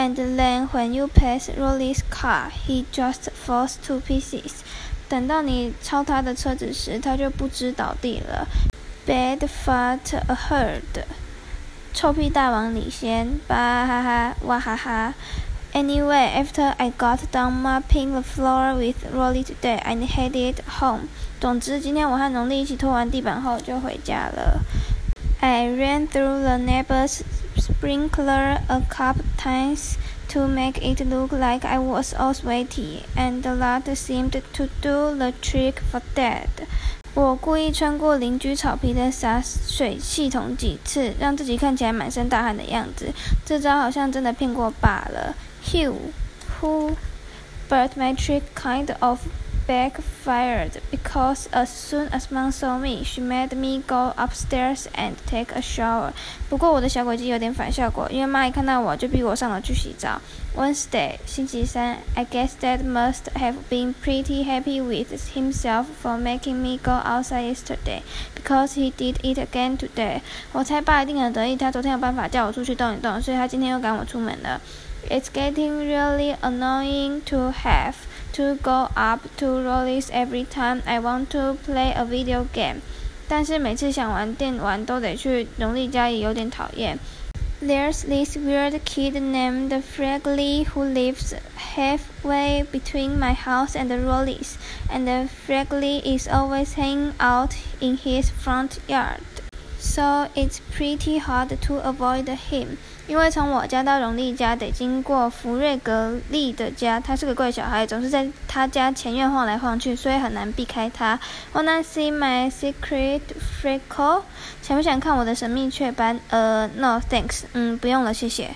and then when you pass Rowley's car, he just falls to pieces. 等到你超他的车子时，他就不知倒地了。Bad fart ahead，臭屁大王领先，巴哈哈，哇哈哈。Anyway, after I got done mopping the floor with Rowley today, I headed home. 总之，今天我和农历一起拖完地板后就回家了。I ran through the neighbors' sprinkler a couple times to make it look like I was all sweaty, and the lot seemed to do the trick for Dad. 我故意穿过邻居草皮的洒水系统几次，让自己看起来满身大汗的样子。这招好像真的骗过爸了。Hugh, who, but my trick kind of backfired because as soon as Mom saw me, she made me go upstairs and take a shower. 不过我的小诡计有点反效果，因为妈一看到我就逼我上楼去洗澡。Wednesday, 星期三, I guess Dad must have been pretty happy with himself for making me go outside yesterday, because he did it again today. 我猜爸一定很得意，他昨天有办法叫我出去动一动，所以他今天又赶我出门了。 it's getting really annoying to have to go up to Rowley's every time I want to play a video game。但是每次想玩电玩都得去农历家，也有点讨厌。There's this weird kid named Fregley who lives halfway between my house and the Rowley's, and Fregley is always hanging out in his front yard. So it's pretty hard to avoid him. 因为从我家到荣利家得经过福瑞格利的家，他是个怪小孩，总是在他家前院晃来晃去，所以很难避开他。Wanna see my secret freckle？想不想看我的神秘雀斑？呃，No thanks，嗯，不用了，谢谢。